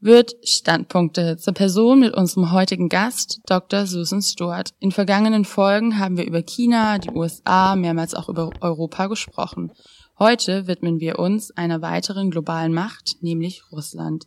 wird Standpunkte zur Person mit unserem heutigen Gast, Dr. Susan Stewart. In vergangenen Folgen haben wir über China, die USA, mehrmals auch über Europa gesprochen. Heute widmen wir uns einer weiteren globalen Macht, nämlich Russland.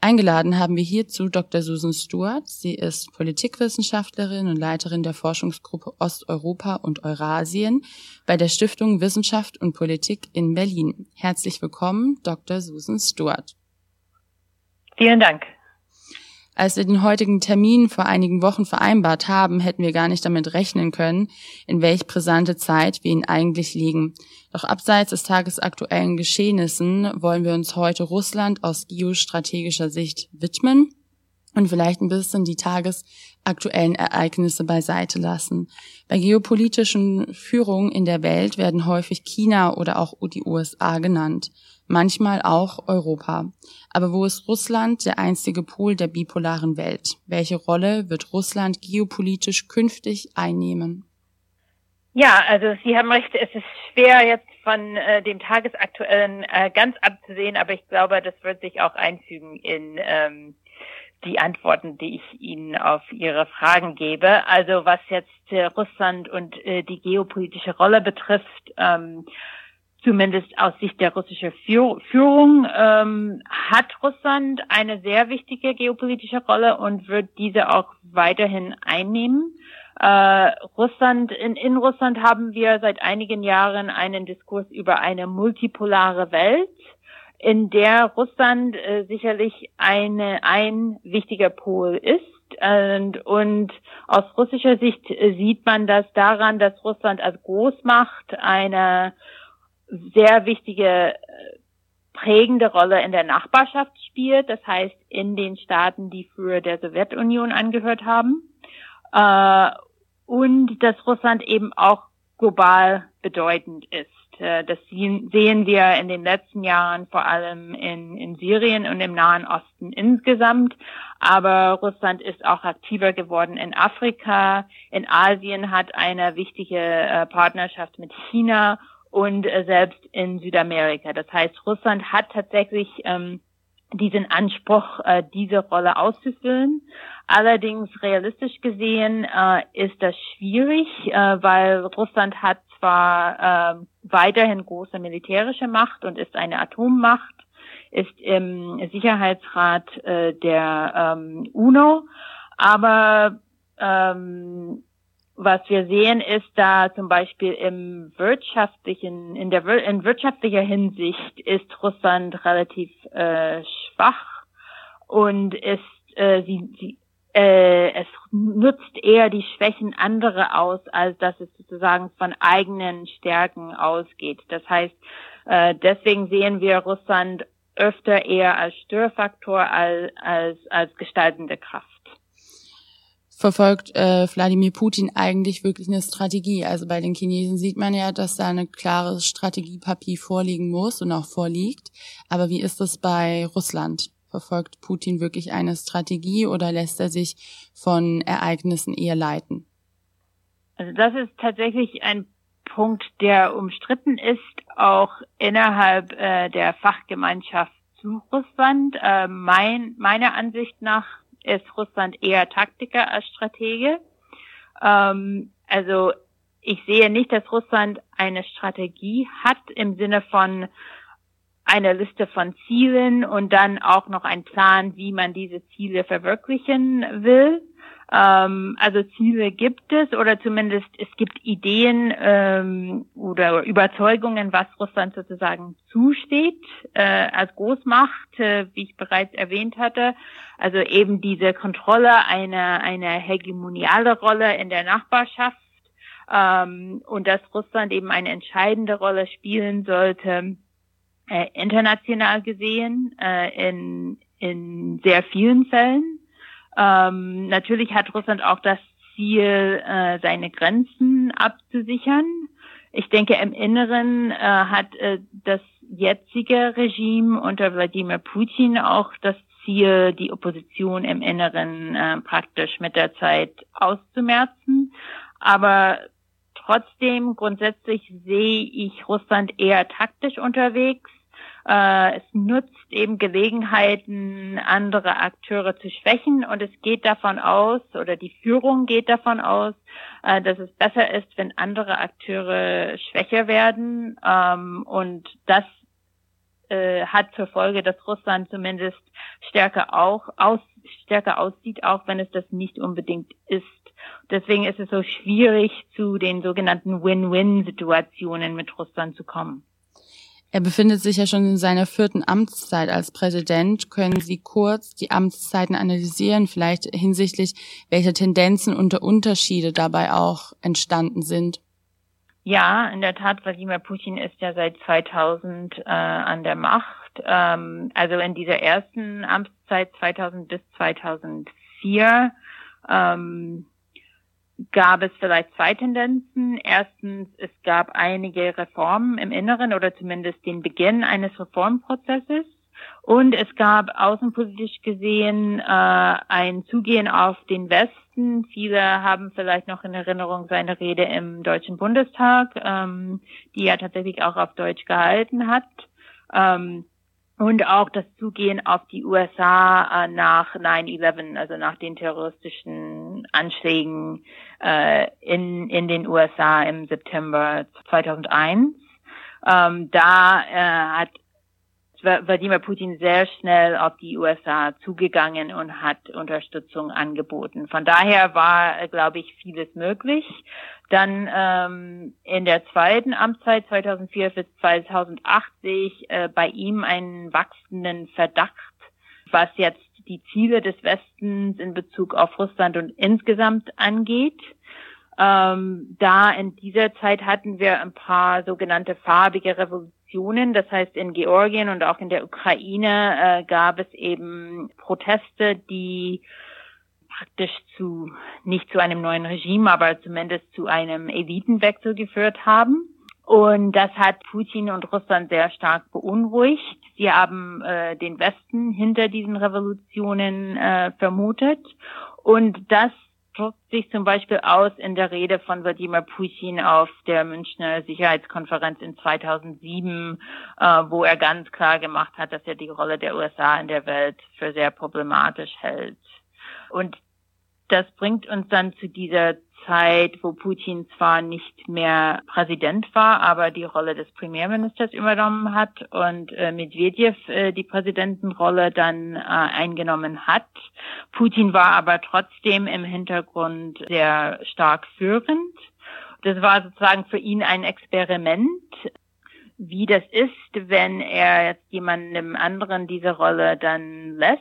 Eingeladen haben wir hierzu Dr. Susan Stewart. Sie ist Politikwissenschaftlerin und Leiterin der Forschungsgruppe Osteuropa und Eurasien bei der Stiftung Wissenschaft und Politik in Berlin. Herzlich willkommen, Dr. Susan Stewart. Vielen Dank. Als wir den heutigen Termin vor einigen Wochen vereinbart haben, hätten wir gar nicht damit rechnen können, in welch brisante Zeit wir ihn eigentlich liegen. Doch abseits des tagesaktuellen Geschehnissen wollen wir uns heute Russland aus geostrategischer Sicht widmen und vielleicht ein bisschen die tagesaktuellen Ereignisse beiseite lassen. Bei geopolitischen Führungen in der Welt werden häufig China oder auch die USA genannt manchmal auch Europa. Aber wo ist Russland der einzige Pol der bipolaren Welt? Welche Rolle wird Russland geopolitisch künftig einnehmen? Ja, also Sie haben recht, es ist schwer jetzt von äh, dem Tagesaktuellen äh, ganz abzusehen, aber ich glaube, das wird sich auch einfügen in ähm, die Antworten, die ich Ihnen auf Ihre Fragen gebe. Also was jetzt äh, Russland und äh, die geopolitische Rolle betrifft, ähm, zumindest aus Sicht der russischen Führung, ähm, hat Russland eine sehr wichtige geopolitische Rolle und wird diese auch weiterhin einnehmen. Äh, Russland, in, in Russland haben wir seit einigen Jahren einen Diskurs über eine multipolare Welt, in der Russland äh, sicherlich eine, ein wichtiger Pol ist. Und, und aus russischer Sicht äh, sieht man das daran, dass Russland als Großmacht eine sehr wichtige äh, prägende Rolle in der Nachbarschaft spielt, das heißt in den Staaten, die früher der Sowjetunion angehört haben, äh, und dass Russland eben auch global bedeutend ist. Äh, das sehen wir in den letzten Jahren vor allem in, in Syrien und im Nahen Osten insgesamt. Aber Russland ist auch aktiver geworden in Afrika. In Asien hat eine wichtige äh, Partnerschaft mit China und äh, selbst in Südamerika. Das heißt, Russland hat tatsächlich ähm, diesen Anspruch, äh, diese Rolle auszufüllen. Allerdings realistisch gesehen äh, ist das schwierig, äh, weil Russland hat zwar äh, weiterhin große militärische Macht und ist eine Atommacht, ist im Sicherheitsrat äh, der ähm, UNO, aber ähm, was wir sehen, ist da zum Beispiel im wirtschaftlichen, in der in wirtschaftlicher Hinsicht ist Russland relativ äh, schwach und ist äh, sie, sie äh, es nutzt eher die Schwächen anderer aus, als dass es sozusagen von eigenen Stärken ausgeht. Das heißt, äh, deswegen sehen wir Russland öfter eher als Störfaktor als, als, als gestaltende Kraft verfolgt äh, Wladimir Putin eigentlich wirklich eine Strategie? Also bei den Chinesen sieht man ja, dass da eine klare Strategiepapier vorliegen muss und auch vorliegt. Aber wie ist es bei Russland? Verfolgt Putin wirklich eine Strategie oder lässt er sich von Ereignissen eher leiten? Also das ist tatsächlich ein Punkt, der umstritten ist, auch innerhalb äh, der Fachgemeinschaft zu Russland. Äh, mein, meiner Ansicht nach ist Russland eher Taktiker als Stratege. Ähm, also ich sehe nicht, dass Russland eine Strategie hat im Sinne von einer Liste von Zielen und dann auch noch ein Plan, wie man diese Ziele verwirklichen will. Ähm, also Ziele gibt es oder zumindest es gibt Ideen ähm, oder Überzeugungen, was Russland sozusagen zusteht äh, als Großmacht, äh, wie ich bereits erwähnt hatte. Also eben diese Kontrolle einer eine hegemoniale Rolle in der Nachbarschaft ähm, und dass Russland eben eine entscheidende Rolle spielen sollte äh, international gesehen äh, in in sehr vielen Fällen ähm, natürlich hat Russland auch das Ziel, äh, seine Grenzen abzusichern. Ich denke, im Inneren äh, hat äh, das jetzige Regime unter Wladimir Putin auch das Ziel, die Opposition im Inneren äh, praktisch mit der Zeit auszumerzen. Aber trotzdem, grundsätzlich sehe ich Russland eher taktisch unterwegs Äh, es nutzt eben Gelegenheiten, andere Akteure zu schwächen und es geht davon aus, oder die Führung geht davon aus, äh, dass es besser ist, wenn andere Akteure schwächer werden. Ähm, und das äh, hat zur Folge, dass Russland zumindest stärker auch aus, stärker aussieht, auch wenn es das nicht unbedingt ist. Deswegen ist es so schwierig, zu den sogenannten Win-Win-Situationen mit Russland zu kommen. Er befindet sich ja schon in seiner vierten Amtszeit als Präsident. Können Sie kurz die Amtszeiten analysieren, vielleicht hinsichtlich welcher Tendenzen und Unterschiede dabei auch entstanden sind? Ja, in der Tat, Wladimir Putin ist ja seit 2000 äh, an der Macht. Ähm, also in dieser ersten Amtszeit 2000 bis 2004 ähm, gab es vielleicht zwei Tendenzen. Erstens, es gab einige Reformen im Inneren oder zumindest den Beginn eines Reformprozesses. Und es gab außenpolitisch gesehen äh, ein Zugehen auf den Westen. Viele haben vielleicht noch in Erinnerung seine Rede im Deutschen Bundestag, ähm, die er tatsächlich auch auf Deutsch gehalten hat. Ähm, und auch das Zugehen auf die USA äh, nach 9-11, also nach den terroristischen Anschlägen äh, in, in den USA im September 2001. Ähm, da äh, hat Wladimir Putin sehr schnell auf die USA zugegangen und hat Unterstützung angeboten. Von daher war, glaube ich, vieles möglich. Dann ähm, in der zweiten Amtszeit 2004 bis 2080 äh, bei ihm einen wachsenden Verdacht, was jetzt die Ziele des Westens in Bezug auf Russland und insgesamt angeht. Ähm, da in dieser Zeit hatten wir ein paar sogenannte farbige Revolutionen. Das heißt, in Georgien und auch in der Ukraine äh, gab es eben Proteste, die praktisch zu, nicht zu einem neuen Regime, aber zumindest zu einem Elitenwechsel geführt haben. Und das hat Putin und Russland sehr stark beunruhigt. Sie haben äh, den Westen hinter diesen Revolutionen äh, vermutet. Und das drückt sich zum Beispiel aus in der Rede von Wladimir Putin auf der Münchner Sicherheitskonferenz in 2007, äh, wo er ganz klar gemacht hat, dass er die Rolle der USA in der Welt für sehr problematisch hält. Und das bringt uns dann zu dieser Zeit, wo Putin zwar nicht mehr Präsident war, aber die Rolle des Premierministers übernommen hat und äh, Medvedev äh, die Präsidentenrolle dann äh, eingenommen hat. Putin war aber trotzdem im Hintergrund sehr stark führend. Das war sozusagen für ihn ein Experiment, wie das ist, wenn er jetzt jemandem anderen diese Rolle dann lässt.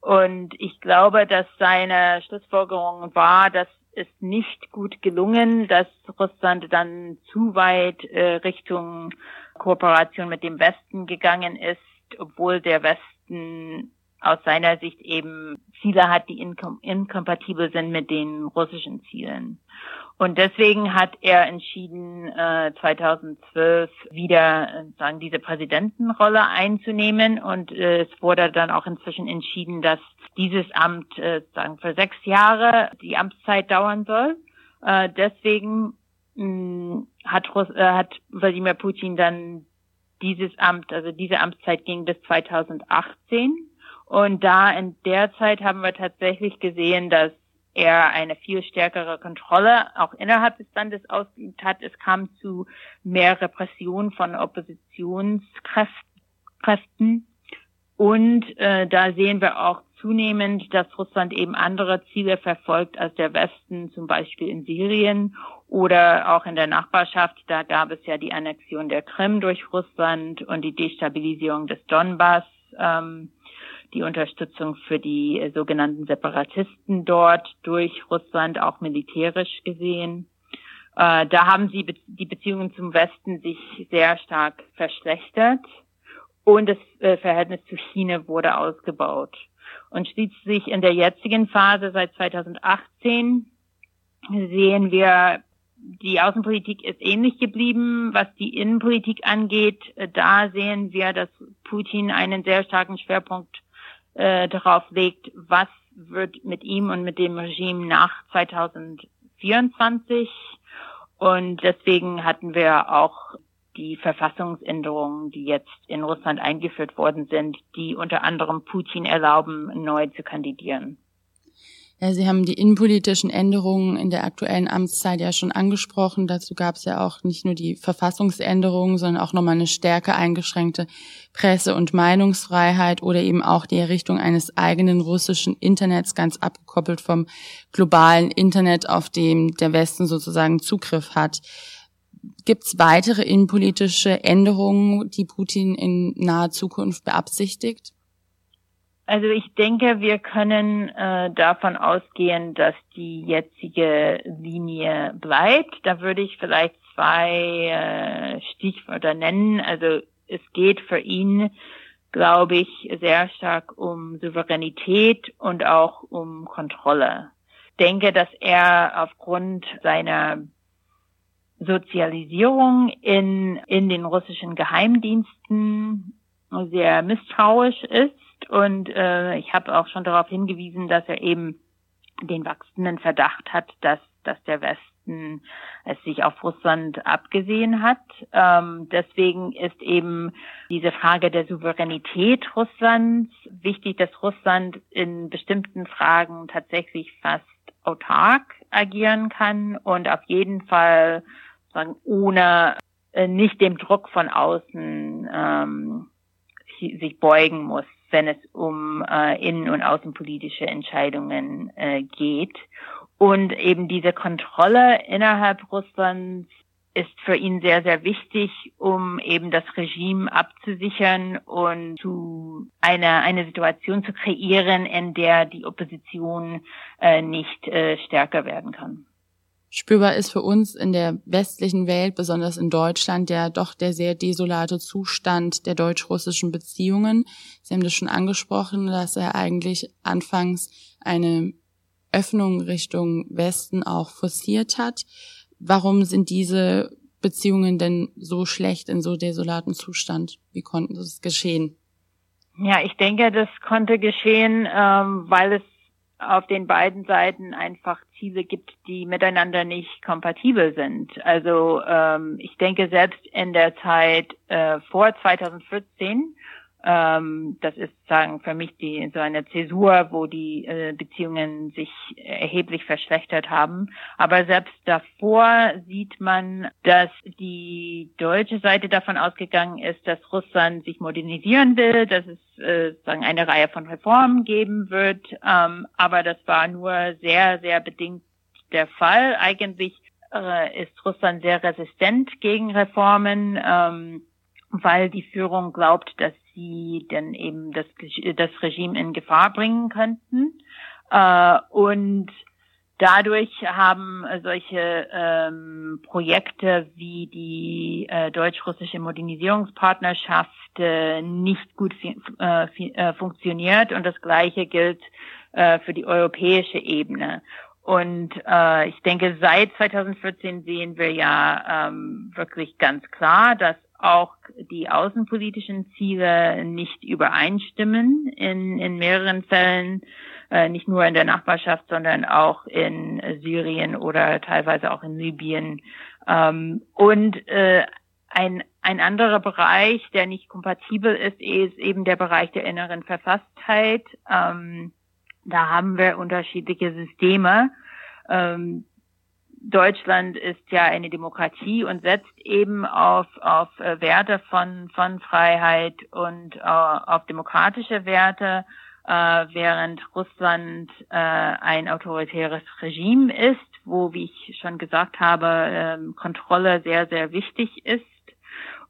Und ich glaube, dass seine Schlussfolgerung war, dass ist nicht gut gelungen, dass Russland dann zu weit äh, Richtung Kooperation mit dem Westen gegangen ist, obwohl der Westen aus seiner Sicht eben Ziele hat, die inkom inkompatibel sind mit den russischen Zielen. Und deswegen hat er entschieden, äh, 2012 wieder äh, sagen diese Präsidentenrolle einzunehmen und äh, es wurde dann auch inzwischen entschieden, dass dieses Amt äh, sagen für sechs Jahre die Amtszeit dauern soll. Äh, deswegen mm, hat, äh, hat Wladimir Putin dann dieses Amt, also diese Amtszeit ging bis 2018 und da in der Zeit haben wir tatsächlich gesehen, dass er eine viel stärkere Kontrolle auch innerhalb des Landes ausgeübt hat. Es kam zu mehr Repression von Oppositionskräften. Und äh, da sehen wir auch zunehmend, dass Russland eben andere Ziele verfolgt als der Westen, zum Beispiel in Syrien oder auch in der Nachbarschaft. Da gab es ja die Annexion der Krim durch Russland und die Destabilisierung des Donbass. Ähm, die Unterstützung für die äh, sogenannten Separatisten dort durch Russland auch militärisch gesehen. Äh, da haben sie be die Beziehungen zum Westen sich sehr stark verschlechtert und das äh, Verhältnis zu China wurde ausgebaut. Und schließlich in der jetzigen Phase seit 2018 sehen wir, die Außenpolitik ist ähnlich geblieben. Was die Innenpolitik angeht, da sehen wir, dass Putin einen sehr starken Schwerpunkt äh, darauf legt, was wird mit ihm und mit dem Regime nach 2024. Und deswegen hatten wir auch die Verfassungsänderungen, die jetzt in Russland eingeführt worden sind, die unter anderem Putin erlauben, neu zu kandidieren. Ja, Sie haben die innenpolitischen Änderungen in der aktuellen Amtszeit ja schon angesprochen. Dazu gab es ja auch nicht nur die Verfassungsänderungen, sondern auch nochmal eine stärker eingeschränkte Presse- und Meinungsfreiheit oder eben auch die Errichtung eines eigenen russischen Internets, ganz abgekoppelt vom globalen Internet, auf dem der Westen sozusagen Zugriff hat. Gibt es weitere innenpolitische Änderungen, die Putin in naher Zukunft beabsichtigt? Also ich denke, wir können äh, davon ausgehen, dass die jetzige Linie bleibt. Da würde ich vielleicht zwei äh, Stichwörter nennen. Also es geht für ihn, glaube ich, sehr stark um Souveränität und auch um Kontrolle. Ich denke, dass er aufgrund seiner Sozialisierung in, in den russischen Geheimdiensten sehr misstrauisch ist und äh, ich habe auch schon darauf hingewiesen, dass er eben den wachsenden Verdacht hat, dass, dass der Westen es sich auf Russland abgesehen hat. Ähm, deswegen ist eben diese Frage der Souveränität Russlands wichtig, dass Russland in bestimmten Fragen tatsächlich fast autark agieren kann und auf jeden Fall sagen, ohne äh, nicht dem Druck von außen ähm, sich beugen muss wenn es um äh, innen- und außenpolitische Entscheidungen äh, geht. Und eben diese Kontrolle innerhalb Russlands ist für ihn sehr, sehr wichtig, um eben das Regime abzusichern und zu einer eine Situation zu kreieren, in der die Opposition äh, nicht äh, stärker werden kann. Spürbar ist für uns in der westlichen Welt, besonders in Deutschland, ja doch der sehr desolate Zustand der deutsch-russischen Beziehungen. Sie haben das schon angesprochen, dass er eigentlich anfangs eine Öffnung Richtung Westen auch forciert hat. Warum sind diese Beziehungen denn so schlecht in so desolaten Zustand? Wie konnten das geschehen? Ja, ich denke, das konnte geschehen, ähm, weil es auf den beiden Seiten einfach Ziele gibt, die miteinander nicht kompatibel sind. Also ähm, ich denke selbst in der Zeit äh, vor 2014 ähm, das ist sagen für mich die so eine Zäsur, wo die äh, Beziehungen sich erheblich verschlechtert haben. Aber selbst davor sieht man, dass die deutsche Seite davon ausgegangen ist, dass Russland sich modernisieren will, dass es äh, sagen eine Reihe von Reformen geben wird. Ähm, aber das war nur sehr sehr bedingt der Fall. Eigentlich äh, ist Russland sehr resistent gegen Reformen. Ähm, weil die Führung glaubt, dass sie dann eben das, das Regime in Gefahr bringen könnten. Äh, und dadurch haben solche ähm, Projekte wie die äh, deutsch-russische Modernisierungspartnerschaft äh, nicht gut äh, äh, funktioniert. Und das Gleiche gilt äh, für die europäische Ebene. Und äh, ich denke, seit 2014 sehen wir ja ähm, wirklich ganz klar, dass auch die außenpolitischen Ziele nicht übereinstimmen in, in mehreren Fällen, äh, nicht nur in der Nachbarschaft, sondern auch in Syrien oder teilweise auch in Libyen. Ähm, und äh, ein, ein anderer Bereich, der nicht kompatibel ist, ist eben der Bereich der inneren Verfasstheit. Ähm, da haben wir unterschiedliche Systeme. Ähm, Deutschland ist ja eine Demokratie und setzt eben auf, auf äh, Werte von, von Freiheit und äh, auf demokratische Werte, äh, während Russland äh, ein autoritäres Regime ist, wo, wie ich schon gesagt habe, äh, Kontrolle sehr, sehr wichtig ist.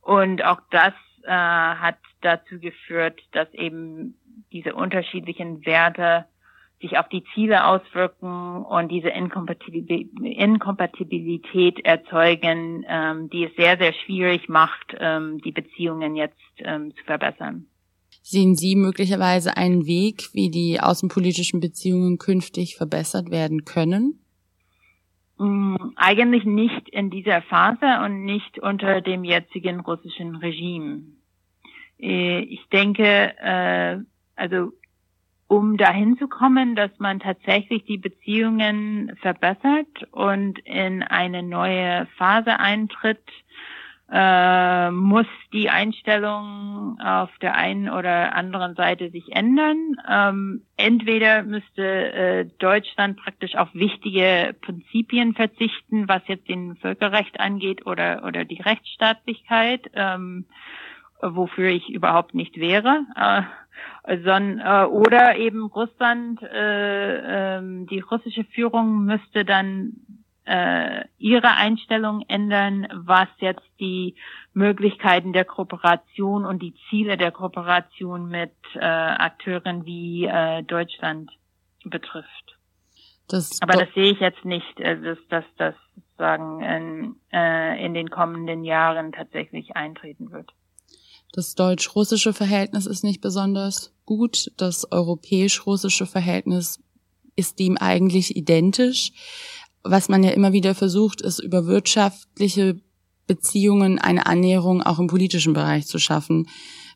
Und auch das äh, hat dazu geführt, dass eben diese unterschiedlichen Werte sich auf die Ziele auswirken und diese Inkompatibilität erzeugen, ähm, die es sehr, sehr schwierig macht, ähm, die Beziehungen jetzt ähm, zu verbessern. Sehen Sie möglicherweise einen Weg, wie die außenpolitischen Beziehungen künftig verbessert werden können? Mm, eigentlich nicht in dieser Phase und nicht unter dem jetzigen russischen Regime. Äh, ich denke, äh, also um dahin zu kommen, dass man tatsächlich die Beziehungen verbessert und in eine neue Phase eintritt, äh, muss die Einstellung auf der einen oder anderen Seite sich ändern. Ähm, entweder müsste äh, Deutschland praktisch auf wichtige Prinzipien verzichten, was jetzt den Völkerrecht angeht oder oder die Rechtsstaatlichkeit, ähm, wofür ich überhaupt nicht wäre. Äh, sondern, äh, oder eben Russland, äh, äh, die russische Führung müsste dann äh, ihre Einstellung ändern, was jetzt die Möglichkeiten der Kooperation und die Ziele der Kooperation mit äh, Akteuren wie äh, Deutschland betrifft. Das Aber das sehe ich jetzt nicht, äh, dass das, das sagen in, äh, in den kommenden Jahren tatsächlich eintreten wird. Das deutsch-russische Verhältnis ist nicht besonders gut. Das europäisch-russische Verhältnis ist dem eigentlich identisch was man ja immer wieder versucht, ist über wirtschaftliche Beziehungen eine Annäherung auch im politischen Bereich zu schaffen.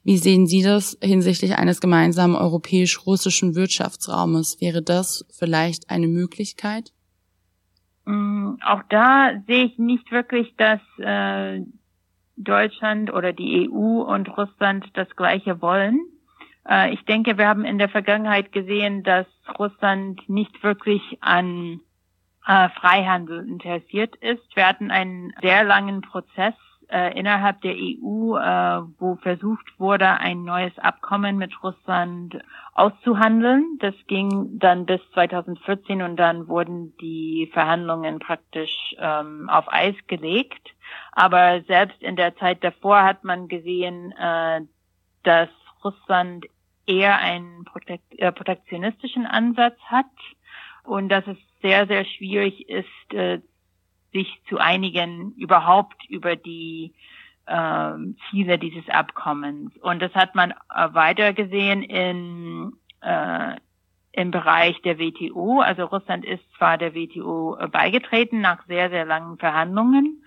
Wie sehen Sie das hinsichtlich eines gemeinsamen europäisch-russischen Wirtschaftsraumes? Wäre das vielleicht eine Möglichkeit? Mm, auch da sehe ich nicht wirklich, dass äh, Deutschland oder die EU und Russland das Gleiche wollen. Äh, ich denke, wir haben in der Vergangenheit gesehen, dass Russland nicht wirklich an äh, Freihandel interessiert ist. Wir hatten einen sehr langen Prozess äh, innerhalb der EU, äh, wo versucht wurde, ein neues Abkommen mit Russland auszuhandeln. Das ging dann bis 2014 und dann wurden die Verhandlungen praktisch ähm, auf Eis gelegt. Aber selbst in der Zeit davor hat man gesehen, äh, dass Russland eher einen Protek äh, protektionistischen Ansatz hat und dass es sehr, sehr schwierig ist, äh, sich zu einigen überhaupt über die äh, Ziele dieses Abkommens. Und das hat man äh, weiter gesehen in, äh, im Bereich der WTO. Also Russland ist zwar der WTO äh, beigetreten nach sehr, sehr langen Verhandlungen,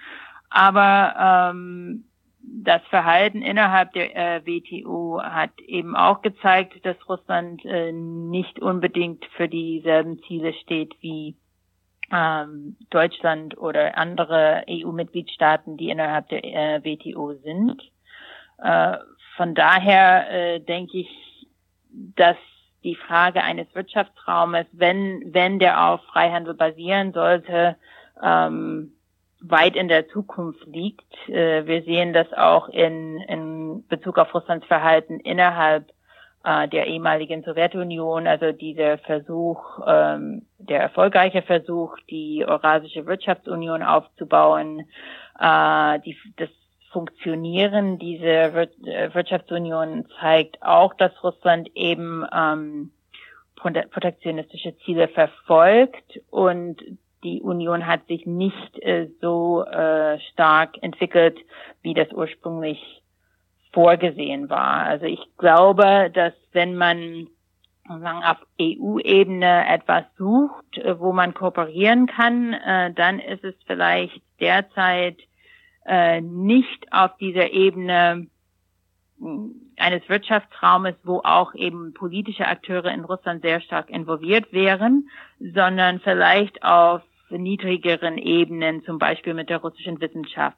aber ähm, das Verhalten innerhalb der äh, WTO hat eben auch gezeigt, dass Russland äh, nicht unbedingt für dieselben Ziele steht wie ähm, Deutschland oder andere EU-Mitgliedstaaten, die innerhalb der äh, WTO sind. Äh, von daher äh, denke ich, dass die Frage eines Wirtschaftsraumes, wenn, wenn der auf Freihandel basieren sollte, ähm, weit in der Zukunft liegt. Äh, wir sehen das auch in, in Bezug auf Russlands Verhalten innerhalb äh, der ehemaligen Sowjetunion, also dieser Versuch, ähm, der erfolgreiche Versuch, die Eurasische Wirtschaftsunion aufzubauen, äh, die, das Funktionieren dieser Wir äh, Wirtschaftsunion zeigt auch, dass Russland eben ähm, protektionistische Ziele verfolgt und die Union hat sich nicht äh, so äh, stark entwickelt, wie das ursprünglich vorgesehen war. Also ich glaube, dass wenn man sagen, auf EU-Ebene etwas sucht, äh, wo man kooperieren kann, äh, dann ist es vielleicht derzeit äh, nicht auf dieser Ebene eines Wirtschaftsraumes, wo auch eben politische Akteure in Russland sehr stark involviert wären, sondern vielleicht auf niedrigeren Ebenen, zum Beispiel mit der russischen Wissenschaft,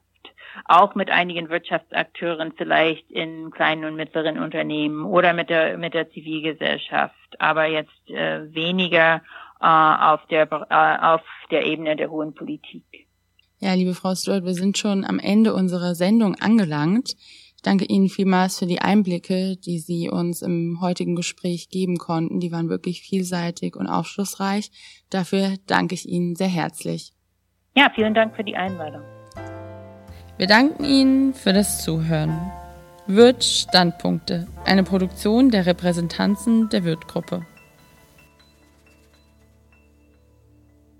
auch mit einigen Wirtschaftsakteuren vielleicht in kleinen und mittleren Unternehmen oder mit der mit der Zivilgesellschaft, aber jetzt äh, weniger äh, auf der äh, auf der Ebene der hohen Politik. Ja, liebe Frau Stewart, wir sind schon am Ende unserer Sendung angelangt. Ich danke Ihnen vielmals für die Einblicke, die Sie uns im heutigen Gespräch geben konnten. Die waren wirklich vielseitig und aufschlussreich. Dafür danke ich Ihnen sehr herzlich. Ja, vielen Dank für die Einladung. Wir danken Ihnen für das Zuhören. Wirt Standpunkte, eine Produktion der Repräsentanzen der Wirt-Gruppe.